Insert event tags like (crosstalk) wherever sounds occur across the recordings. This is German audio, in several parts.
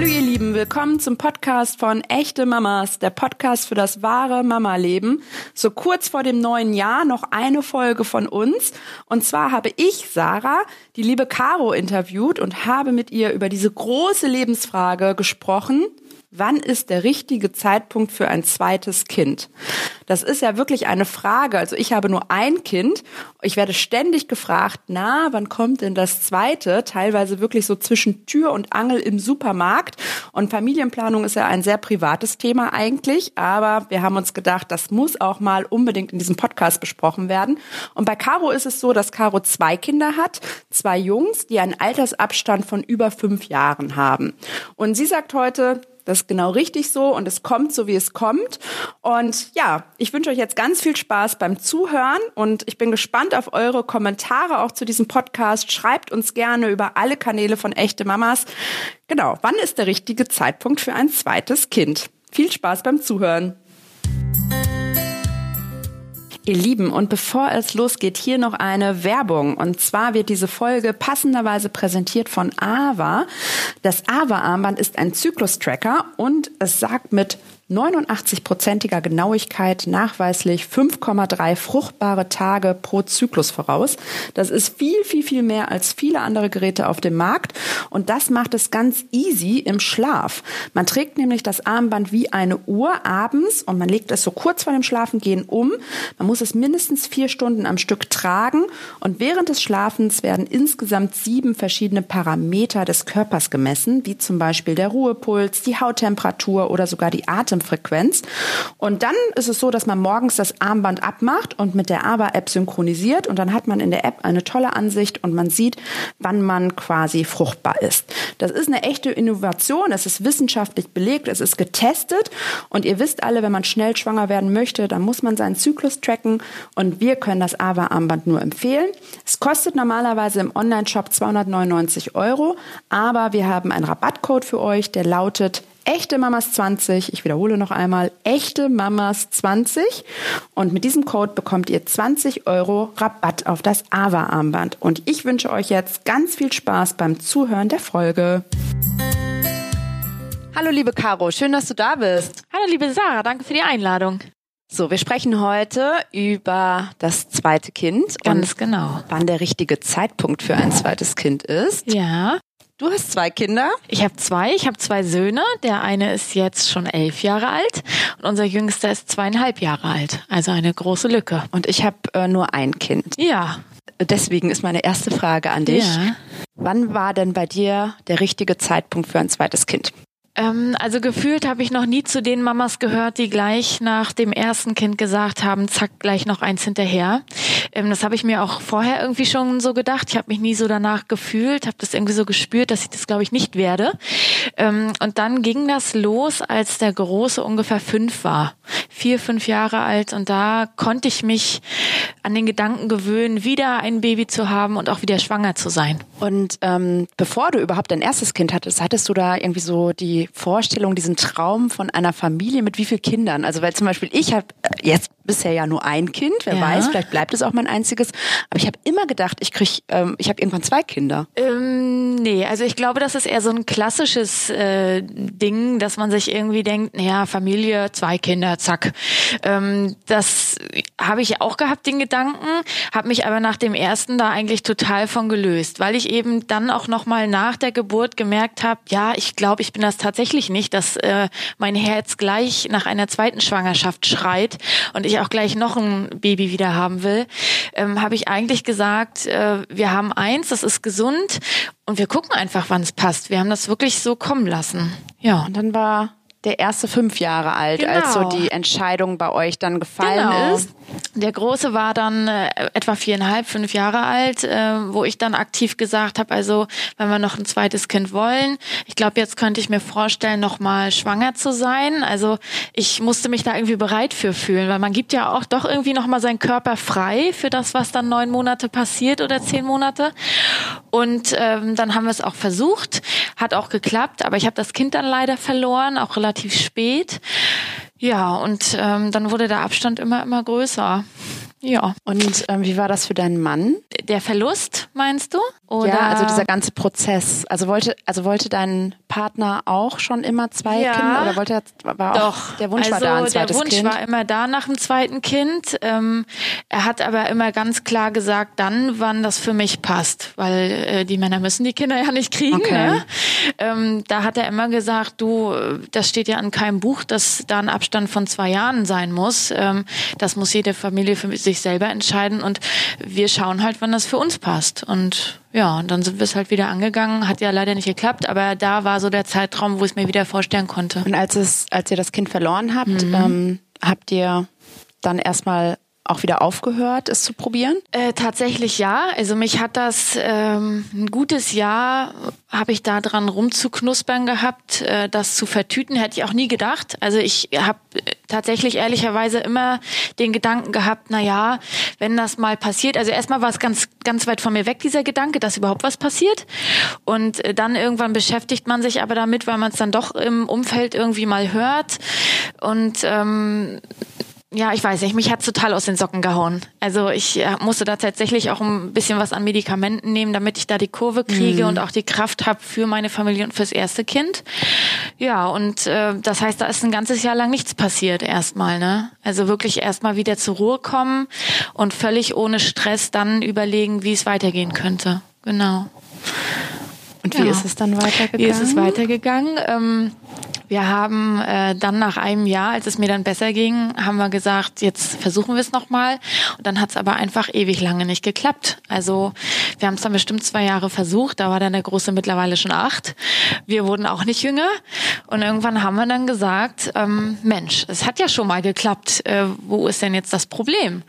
Hallo ihr Lieben, willkommen zum Podcast von Echte Mamas, der Podcast für das wahre Mama-Leben. So kurz vor dem neuen Jahr noch eine Folge von uns. Und zwar habe ich, Sarah, die liebe Caro interviewt und habe mit ihr über diese große Lebensfrage gesprochen, Wann ist der richtige Zeitpunkt für ein zweites Kind? Das ist ja wirklich eine Frage. Also ich habe nur ein Kind. Ich werde ständig gefragt, na, wann kommt denn das zweite? Teilweise wirklich so zwischen Tür und Angel im Supermarkt. Und Familienplanung ist ja ein sehr privates Thema eigentlich. Aber wir haben uns gedacht, das muss auch mal unbedingt in diesem Podcast besprochen werden. Und bei Caro ist es so, dass Caro zwei Kinder hat, zwei Jungs, die einen Altersabstand von über fünf Jahren haben. Und sie sagt heute, das ist genau richtig so und es kommt so, wie es kommt. Und ja, ich wünsche euch jetzt ganz viel Spaß beim Zuhören und ich bin gespannt auf eure Kommentare auch zu diesem Podcast. Schreibt uns gerne über alle Kanäle von Echte Mamas. Genau, wann ist der richtige Zeitpunkt für ein zweites Kind? Viel Spaß beim Zuhören. Ihr Lieben, und bevor es losgeht, hier noch eine Werbung. Und zwar wird diese Folge passenderweise präsentiert von AVA. Das AVA-Armband ist ein Zyklus-Tracker und es sagt mit 89-prozentiger Genauigkeit nachweislich 5,3 fruchtbare Tage pro Zyklus voraus. Das ist viel, viel, viel mehr als viele andere Geräte auf dem Markt. Und das macht es ganz easy im Schlaf. Man trägt nämlich das Armband wie eine Uhr abends und man legt es so kurz vor dem Schlafengehen um. Man muss es mindestens vier Stunden am Stück tragen und während des Schlafens werden insgesamt sieben verschiedene Parameter des Körpers gemessen, wie zum Beispiel der Ruhepuls, die Hauttemperatur oder sogar die Atem Atemfrequenz. Und dann ist es so, dass man morgens das Armband abmacht und mit der ABA-App synchronisiert und dann hat man in der App eine tolle Ansicht und man sieht, wann man quasi fruchtbar ist. Das ist eine echte Innovation, es ist wissenschaftlich belegt, es ist getestet und ihr wisst alle, wenn man schnell schwanger werden möchte, dann muss man seinen Zyklus tracken und wir können das AVA-Armband nur empfehlen. Es kostet normalerweise im Online-Shop 299 Euro, aber wir haben einen Rabattcode für euch, der lautet echte Mamas 20. Ich wiederhole noch einmal, echte Mamas 20. Und mit diesem Code bekommt ihr 20 Euro Rabatt auf das AVA-Armband. Und ich wünsche euch jetzt ganz viel Spaß beim Zuhören der Folge. Hallo liebe Caro, schön, dass du da bist. Hallo liebe Sarah, danke für die Einladung. So, wir sprechen heute über das zweite Kind. Ganz genau. Wann der richtige Zeitpunkt für ein zweites Kind ist. Ja. Du hast zwei Kinder? Ich habe zwei. Ich habe zwei Söhne. Der eine ist jetzt schon elf Jahre alt und unser Jüngster ist zweieinhalb Jahre alt. Also eine große Lücke. Und ich habe äh, nur ein Kind. Ja. Deswegen ist meine erste Frage an dich. Ja. Wann war denn bei dir der richtige Zeitpunkt für ein zweites Kind? Ähm, also gefühlt habe ich noch nie zu den Mamas gehört, die gleich nach dem ersten Kind gesagt haben, zack, gleich noch eins hinterher. Ähm, das habe ich mir auch vorher irgendwie schon so gedacht. Ich habe mich nie so danach gefühlt, habe das irgendwie so gespürt, dass ich das, glaube ich, nicht werde. Ähm, und dann ging das los, als der Große ungefähr fünf war. Vier, fünf Jahre alt. Und da konnte ich mich an den Gedanken gewöhnen, wieder ein Baby zu haben und auch wieder schwanger zu sein. Und ähm, bevor du überhaupt dein erstes Kind hattest, hattest du da irgendwie so die Vorstellung, diesen Traum von einer Familie mit wie vielen Kindern? Also weil zum Beispiel ich habe äh, jetzt bisher ja nur ein Kind, wer ja. weiß, vielleicht bleibt es auch mein einziges. Aber ich habe immer gedacht, ich krieg, ähm, ich habe irgendwann zwei Kinder. Ähm, nee, also ich glaube, das ist eher so ein klassisches äh, Ding, dass man sich irgendwie denkt, naja, Familie, zwei Kinder, zack. Ähm, das habe ich auch gehabt, den Gedanken, habe mich aber nach dem ersten da eigentlich total von gelöst, weil ich eben dann auch nochmal nach der Geburt gemerkt habe, ja, ich glaube, ich bin das tatsächlich nicht, dass äh, mein Herz gleich nach einer zweiten Schwangerschaft schreit und ich auch gleich noch ein Baby wieder haben will, ähm, habe ich eigentlich gesagt, äh, wir haben eins, das ist gesund und wir gucken einfach, wann es passt. Wir haben das wirklich so kommen lassen. Ja. Und dann war der erste fünf Jahre alt, genau. als so genau. die Entscheidung bei euch dann gefallen genau. ist. Der Große war dann äh, etwa viereinhalb, fünf Jahre alt, äh, wo ich dann aktiv gesagt habe, also wenn wir noch ein zweites Kind wollen, ich glaube, jetzt könnte ich mir vorstellen, noch mal schwanger zu sein. Also ich musste mich da irgendwie bereit für fühlen, weil man gibt ja auch doch irgendwie noch mal seinen Körper frei für das, was dann neun Monate passiert oder zehn Monate. Und ähm, dann haben wir es auch versucht, hat auch geklappt, aber ich habe das Kind dann leider verloren, auch relativ spät. Ja, und ähm, dann wurde der Abstand immer, immer größer. Ja. Und ähm, wie war das für deinen Mann? Der Verlust, meinst du? Oder? Ja, also dieser ganze Prozess. Also wollte, also wollte dein Partner auch schon immer zwei Ja. Kinder oder wollte er, war Doch, auch der Wunsch also war da ein zweites der Wunsch Kind? war immer da nach dem zweiten Kind. Ähm, er hat aber immer ganz klar gesagt, dann, wann das für mich passt, weil äh, die Männer müssen die Kinder (laughs) ja nicht kriegen. Okay. Ne? Ähm, da hat er immer gesagt, du, das steht ja in keinem Buch, dass da ein Abstand von zwei Jahren sein muss. Ähm, das muss jede Familie für sich selber entscheiden und wir schauen halt, wann das für uns passt. Und ja, und dann sind wir es halt wieder angegangen. Hat ja leider nicht geklappt, aber da war so der Zeitraum, wo ich es mir wieder vorstellen konnte. Und als es, als ihr das Kind verloren habt, Mhm. ähm, habt ihr dann erstmal auch wieder aufgehört, es zu probieren? Äh, tatsächlich ja. Also mich hat das ähm, ein gutes Jahr habe ich da dran rumzuknuspern gehabt, äh, das zu vertüten, hätte ich auch nie gedacht. Also ich habe tatsächlich ehrlicherweise immer den Gedanken gehabt, na ja, wenn das mal passiert, also erstmal war es ganz ganz weit von mir weg dieser Gedanke, dass überhaupt was passiert und äh, dann irgendwann beschäftigt man sich aber damit, weil man es dann doch im Umfeld irgendwie mal hört und ähm, ja, ich weiß nicht, mich hat's total aus den Socken gehauen. Also ich äh, musste da tatsächlich auch ein bisschen was an Medikamenten nehmen, damit ich da die Kurve kriege und auch die Kraft habe für meine Familie und fürs erste Kind. Ja, und äh, das heißt, da ist ein ganzes Jahr lang nichts passiert erstmal. Ne? Also wirklich erstmal wieder zur Ruhe kommen und völlig ohne Stress dann überlegen, wie es weitergehen könnte. Genau. Und wie Ja. ist es dann weitergegangen? Wie ist es weitergegangen? Ähm, wir haben äh, dann nach einem Jahr, als es mir dann besser ging, haben wir gesagt, jetzt versuchen wir es nochmal. Und dann hat es aber einfach ewig lange nicht geklappt. Also wir haben es dann bestimmt zwei Jahre versucht. Da war dann der Große mittlerweile schon acht. Wir wurden auch nicht jünger. Und irgendwann haben wir dann gesagt, ähm, Mensch, es hat ja schon mal geklappt. Äh, wo ist denn jetzt das Problem?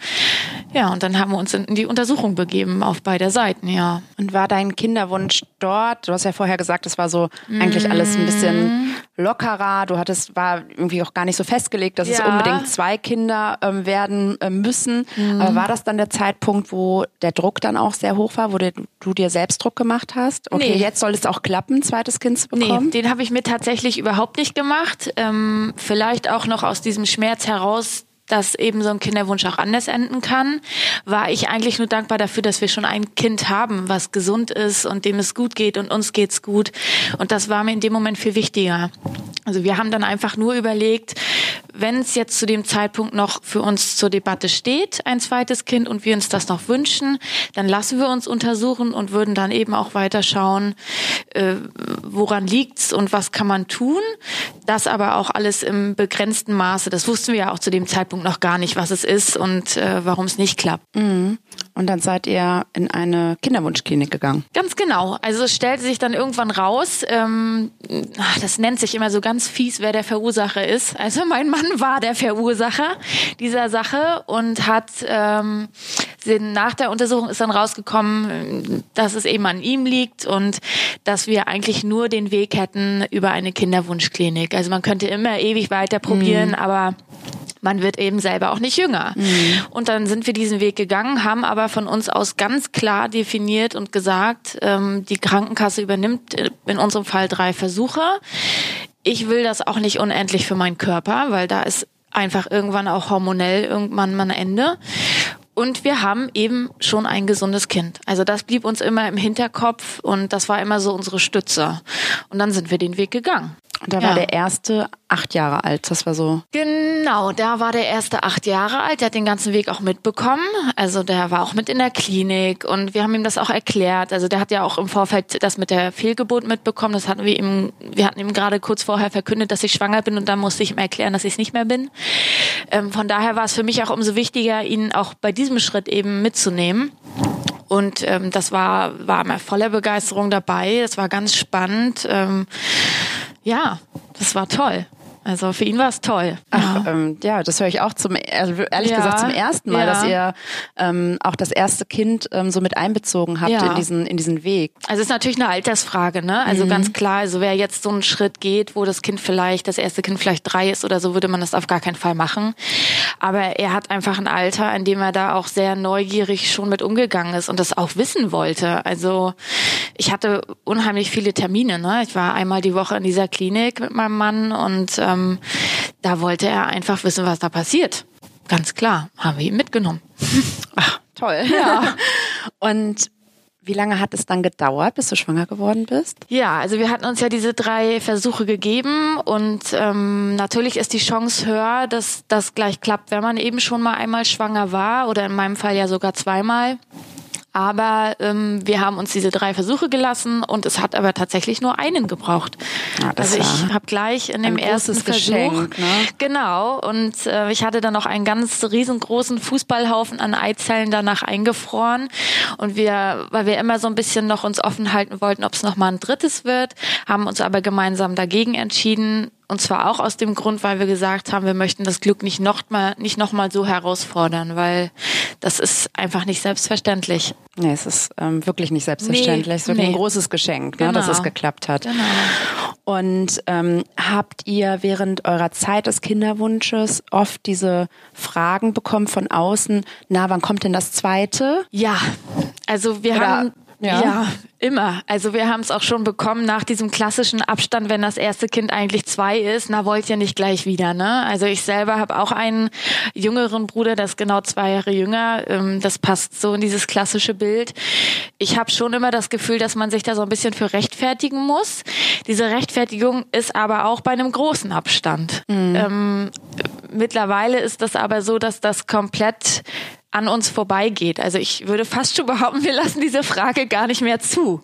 Ja, und dann haben wir uns in die Untersuchung begeben auf beide Seiten, ja. Und war dein Kinderwunsch dort? Du hast ja vorher gesagt, es war so eigentlich alles ein Mhm. bisschen lockerer. Du hattest, war irgendwie auch gar nicht so festgelegt, dass es Ja. unbedingt zwei Kinder ähm, werden äh, müssen. Mhm. Aber war das dann der Zeitpunkt, wo der Druck dann auch sehr hoch war, wo du, du dir selbst Druck gemacht hast? Okay, Nee. jetzt soll es auch klappen, ein zweites Kind zu Nee, bekommen? den habe ich mir tatsächlich überhaupt nicht gemacht. Ähm, vielleicht auch noch aus diesem Schmerz heraus, dass eben so ein Kinderwunsch auch anders enden kann, war ich eigentlich nur dankbar dafür, dass wir schon ein Kind haben, was gesund ist und dem es gut geht und uns geht's gut. Und das war mir in dem Moment viel wichtiger. Also wir haben dann einfach nur überlegt, wenn es jetzt zu dem Zeitpunkt noch für uns zur Debatte steht, ein zweites Kind, und wir uns das noch wünschen, dann lassen wir uns untersuchen und würden dann eben auch weiter schauen, äh, woran liegt's und was kann man tun. Das aber auch alles im begrenzten Maße. Das wussten wir ja auch zu dem Zeitpunkt noch gar nicht, was es ist und äh, warum es nicht klappt. Und dann seid ihr in eine Kinderwunschklinik gegangen. Ganz genau. Also es stellte sich dann irgendwann raus, ähm, das nennt sich immer so ganz fies, wer der Verursacher ist. Also mein Mann war der Verursacher dieser Sache und hat ähm, nach der Untersuchung ist dann rausgekommen, dass es eben an ihm liegt und dass wir eigentlich nur den Weg hätten über eine Kinderwunschklinik. Also man könnte immer ewig weiter probieren, aber man wird eben selber auch nicht jünger. Und dann sind wir diesen Weg gegangen, haben aber von uns aus ganz klar definiert und gesagt, ähm, die Krankenkasse übernimmt äh, in unserem Fall drei Versuche. Ich will das auch nicht unendlich für meinen Körper, weil da ist einfach irgendwann auch hormonell irgendwann mal ein Ende. Und wir haben eben schon ein gesundes Kind. Also das blieb uns immer im Hinterkopf und das war immer so unsere Stütze. Und dann sind wir den Weg gegangen. Und da Ja. war der erste acht Jahre alt. Das war so. Genau, da war der erste acht Jahre alt, der hat den ganzen Weg auch mitbekommen. Also der war auch mit in der Klinik und wir haben ihm das auch erklärt. Also der hat ja auch im Vorfeld das mit der Fehlgeburt mitbekommen. Das hatten wir ihm, wir hatten ihm gerade kurz vorher verkündet, dass ich schwanger bin und dann musste ich ihm erklären, dass ich es nicht mehr bin. Ähm, von daher war es für mich auch umso wichtiger, ihn auch bei diesem Schritt eben mitzunehmen. Und ähm, das war, war immer voller Begeisterung dabei. Das war ganz spannend. Ähm, ja, das war toll. Also für ihn war es toll. Ach, ähm, ja, das höre ich auch zum, also ehrlich Ja, gesagt zum ersten Mal, ja. dass ihr ähm, auch das erste Kind ähm, so mit einbezogen habt Ja. in diesen in diesen Weg. Also es ist natürlich eine Altersfrage, ne? Also ganz klar, also wer jetzt so einen Schritt geht, wo das Kind vielleicht, das erste Kind vielleicht drei ist oder so, würde man das auf gar keinen Fall machen. Aber er hat einfach ein Alter, in dem er da auch sehr neugierig schon mit umgegangen ist und das auch wissen wollte. Also ich hatte unheimlich viele Termine, ne? Ich war einmal die Woche in dieser Klinik mit meinem Mann und ähm, da wollte er einfach wissen, was da passiert. Ganz klar, haben wir ihn mitgenommen. (laughs) Ach, toll. (laughs) Ja. Und wie lange hat es dann gedauert, bis du schwanger geworden bist? Ja, also wir hatten uns ja diese drei Versuche gegeben und ähm, natürlich ist die Chance höher, dass das gleich klappt, wenn man eben schon mal einmal schwanger war oder in meinem Fall ja sogar zweimal. Aber ähm, wir haben uns diese drei Versuche gelassen und es hat aber tatsächlich nur einen gebraucht. Ja, also ich habe gleich in dem ersten Versuch Geschenk, ne? genau und äh, ich hatte dann noch einen ganz riesengroßen Fußballhaufen an Eizellen danach eingefroren und wir, weil wir immer so ein bisschen noch uns offen halten wollten, ob es noch mal ein drittes wird, haben uns aber gemeinsam dagegen entschieden und zwar auch aus dem Grund, weil wir gesagt haben, wir möchten das Glück nicht noch mal, nicht noch mal so herausfordern, weil das ist einfach nicht selbstverständlich. Nee, es ist ähm, wirklich nicht selbstverständlich. Nee, es ist wirklich nee. ein großes Geschenk, ne, dass es genau. geklappt hat. Genau. Und ähm, habt ihr während eurer Zeit des Kinderwunsches oft diese Fragen bekommen von außen, na, wann kommt denn das zweite? Ja, also wir Oder haben ja. ja, immer. Also wir haben es auch schon bekommen nach diesem klassischen Abstand, wenn das erste Kind eigentlich zwei ist, na wollt ihr nicht gleich wieder, ne? Also ich selber habe auch einen jüngeren Bruder, der ist genau zwei Jahre jünger. Ähm, das passt so in dieses klassische Bild. Ich habe schon immer das Gefühl, dass man sich da so ein bisschen für rechtfertigen muss. Diese Rechtfertigung ist aber auch bei einem großen Abstand. Mhm. Ähm, mittlerweile ist das aber so, dass das komplett an uns vorbeigeht. Also ich würde fast schon behaupten, wir lassen diese Frage gar nicht mehr zu.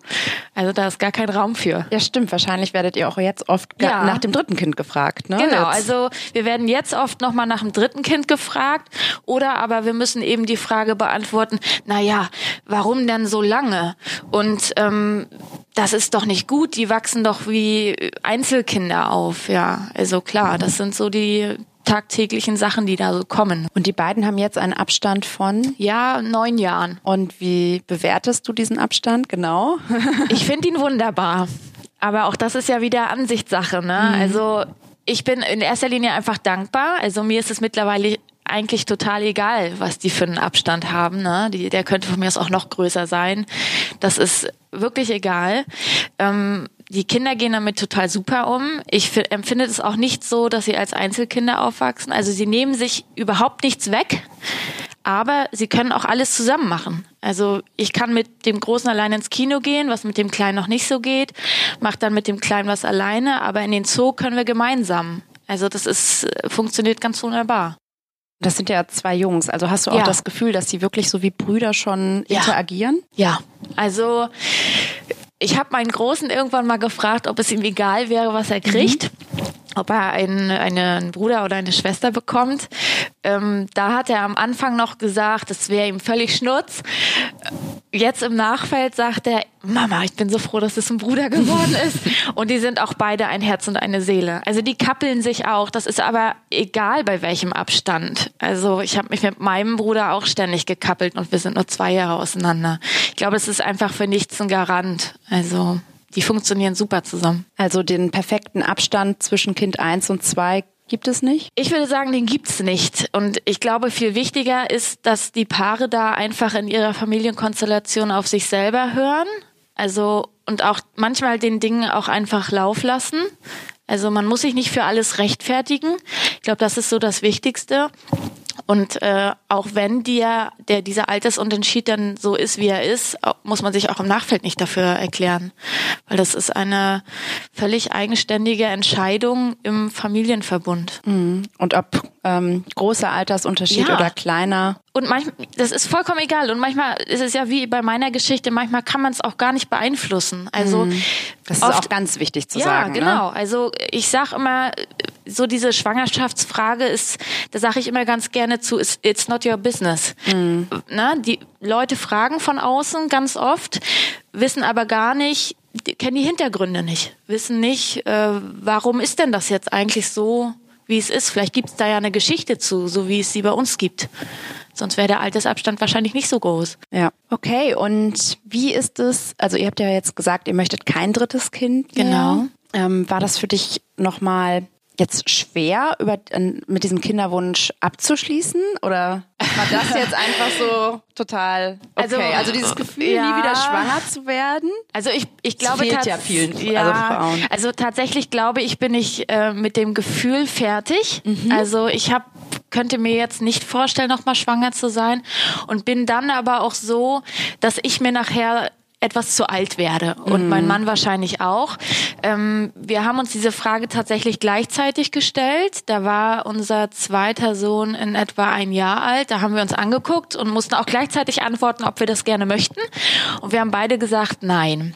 Also da ist gar kein Raum für. Ja, stimmt. Wahrscheinlich werdet ihr auch jetzt oft ja. nach dem dritten Kind gefragt. Ne? Genau. Jetzt. Also wir werden jetzt oft nochmal nach dem dritten Kind gefragt. Oder aber wir müssen eben die Frage beantworten, na ja, warum denn so lange? Und ähm, das ist doch nicht gut, die wachsen doch wie Einzelkinder auf, ja. Also klar, das sind so die tagtäglichen Sachen, die da so kommen. Und die beiden haben jetzt einen Abstand von? Ja, neun Jahren. Und wie bewertest du diesen Abstand genau? (laughs) ich finde ihn wunderbar. Aber auch das ist ja wieder Ansichtssache, ne? Mhm. Also ich bin in erster Linie einfach dankbar. Also mir ist es mittlerweile eigentlich total egal, was die für einen Abstand haben. Ne? Die, der könnte von mir aus auch noch größer sein. Das ist wirklich egal. Ähm, die Kinder gehen damit total super um. Ich empfinde es auch nicht so, dass sie als Einzelkinder aufwachsen. Also sie nehmen sich überhaupt nichts weg, aber sie können auch alles zusammen machen. Also ich kann mit dem Großen allein ins Kino gehen, was mit dem Kleinen noch nicht so geht, mache dann mit dem Kleinen was alleine, aber in den Zoo können wir gemeinsam. Also das ist funktioniert ganz wunderbar. Das sind ja zwei Jungs. Also hast du auch ja. das Gefühl, dass sie wirklich so wie Brüder schon ja. interagieren? Ja. Also ich habe meinen Großen irgendwann mal gefragt, ob es ihm egal wäre, was er kriegt. Mhm ob er einen, einen Bruder oder eine Schwester bekommt. Ähm, da hat er am Anfang noch gesagt, es wäre ihm völlig schnurz. Jetzt im Nachfeld sagt er, Mama, ich bin so froh, dass es ein Bruder geworden (laughs) ist. Und die sind auch beide ein Herz und eine Seele. Also die kappeln sich auch. Das ist aber egal bei welchem Abstand. Also ich habe mich mit meinem Bruder auch ständig gekappelt und wir sind nur zwei Jahre auseinander. Ich glaube, es ist einfach für nichts ein Garant. Also die funktionieren super zusammen. Also den perfekten Abstand zwischen Kind 1 und 2 Gibt es nicht? Ich würde sagen, den gibt's nicht. Und ich glaube, viel wichtiger ist, dass die Paare da einfach in ihrer Familienkonstellation auf sich selber hören. Also, und auch manchmal den Dingen auch einfach Lauf lassen. Also man muss sich nicht für alles rechtfertigen. Ich glaube, das ist so das Wichtigste. Und äh, auch wenn dir der dieser Altersunterschied dann so ist, wie er ist, muss man sich auch im Nachfeld nicht dafür erklären, weil das ist eine völlig eigenständige Entscheidung im Familienverbund. Mhm. Und ob ähm, großer Altersunterschied ja. oder kleiner. Und manchmal, das ist vollkommen egal. Und manchmal ist es ja wie bei meiner Geschichte, manchmal kann man es auch gar nicht beeinflussen. Also mhm. das ist oft, auch ganz wichtig zu ja, sagen. Ja, genau. Ne? Also ich sage immer, so diese Schwangerschaftsfrage ist, da sage ich immer ganz gerne zu, it's not your business. Mhm. Na, die Leute fragen von außen ganz oft, wissen aber gar nicht, kennen die Hintergründe nicht, wissen nicht, äh, warum ist denn das jetzt eigentlich so, wie es ist. Vielleicht gibt es da ja eine Geschichte zu, so wie es sie bei uns gibt. Sonst wäre der Altersabstand wahrscheinlich nicht so groß. Ja. Okay, und wie ist es? Also ihr habt ja jetzt gesagt, ihr möchtet kein drittes Kind. Mehr. Genau. Ähm, war das für dich nochmal jetzt schwer, über, mit diesem Kinderwunsch abzuschließen? Oder war das jetzt einfach so total okay? Also, also dieses Gefühl, ja. nie wieder schwanger zu werden? Also ich, ich glaube das fehlt ja vielen also ja, also Frauen. Also tatsächlich glaube ich, bin ich äh, mit dem Gefühl fertig. Mhm. Also ich habe könnte mir jetzt nicht vorstellen, nochmal schwanger zu sein und bin dann aber auch so, dass ich mir nachher etwas zu alt werde und mhm. mein Mann wahrscheinlich auch. Ähm, wir haben uns diese Frage tatsächlich gleichzeitig gestellt. Da war unser zweiter Sohn in etwa ein Jahr alt. Da haben wir uns angeguckt und mussten auch gleichzeitig antworten, ob wir das gerne möchten. Und wir haben beide gesagt, nein.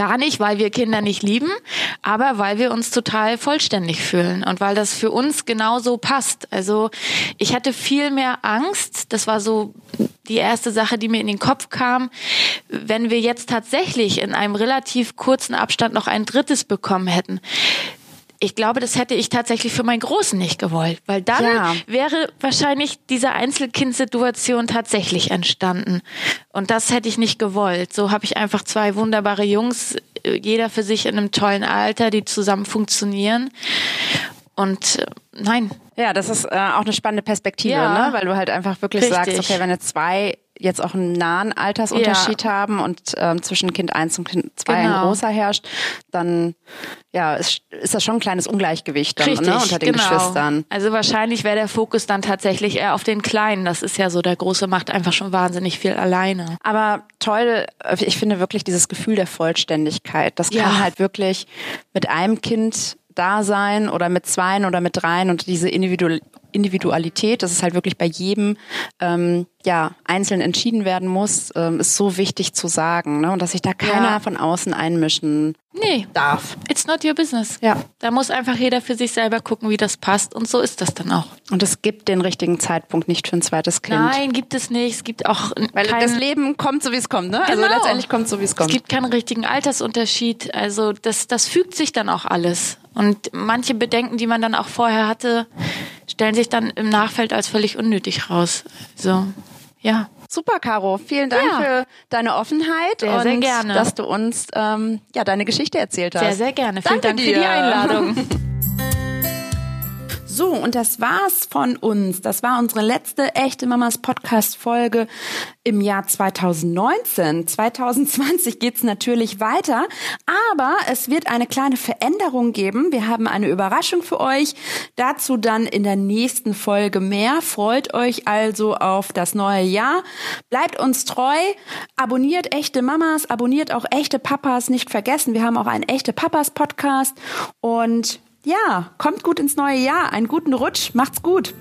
Gar nicht, weil wir Kinder nicht lieben, aber weil wir uns total vollständig fühlen und weil das für uns genauso passt. Also ich hatte viel mehr Angst. Das war so die erste Sache, die mir in den Kopf kam. Wenn wir jetzt tatsächlich in einem relativ kurzen Abstand noch ein drittes bekommen hätten, ich glaube, das hätte ich tatsächlich für meinen Großen nicht gewollt, weil dann ja. wäre wahrscheinlich diese Einzelkindsituation tatsächlich entstanden. Und das hätte ich nicht gewollt. So habe ich einfach zwei wunderbare Jungs, jeder für sich in einem tollen Alter, die zusammen funktionieren. Und äh, nein. Ja, das ist äh, auch eine spannende Perspektive, ja. ne? weil du halt einfach wirklich Richtig. sagst, okay, wenn jetzt zwei jetzt auch einen nahen Altersunterschied ja. haben und ähm, zwischen Kind 1 und Kind 2 genau. ein großer herrscht, dann ja, ist, ist das schon ein kleines Ungleichgewicht dann, ne, Richtig, ne, unter den genau. Geschwistern. Also wahrscheinlich wäre der Fokus dann tatsächlich eher auf den Kleinen. Das ist ja so, der Große macht einfach schon wahnsinnig viel alleine. Aber toll, ich finde wirklich dieses Gefühl der Vollständigkeit. Das kann ja. halt wirklich mit einem Kind da sein oder mit zweien oder mit dreien und diese Individual Individualität, dass es halt wirklich bei jedem ähm, ja einzeln entschieden werden muss, ähm, ist so wichtig zu sagen, ne? Und dass sich da keiner ja. von außen einmischen nee. darf. It's not your business. Ja. Da muss einfach jeder für sich selber gucken, wie das passt. Und so ist das dann auch. Und es gibt den richtigen Zeitpunkt nicht für ein zweites Kind. Nein, gibt es nicht. Es gibt auch Weil kein... das Leben kommt so wie es kommt, ne? Also genau. Also letztendlich kommt so wie es kommt. Es gibt keinen richtigen Altersunterschied. Also das, das fügt sich dann auch alles. Und manche Bedenken, die man dann auch vorher hatte, stellen sich dann im Nachfeld als völlig unnötig raus. So, ja. Super, Caro. Vielen Dank ja. für deine Offenheit sehr, und sehr gerne. dass du uns ähm, ja deine Geschichte erzählt hast. Sehr, sehr gerne. Vielen Dank dir. für die Einladung. (laughs) So, und das war's von uns. Das war unsere letzte echte Mamas Podcast Folge im Jahr 2019. 2020 geht's natürlich weiter, aber es wird eine kleine Veränderung geben. Wir haben eine Überraschung für euch. Dazu dann in der nächsten Folge mehr. Freut euch also auf das neue Jahr. Bleibt uns treu. Abonniert echte Mamas, abonniert auch echte Papas. Nicht vergessen, wir haben auch einen echte Papas Podcast und ja, kommt gut ins neue Jahr. Einen guten Rutsch. Macht's gut.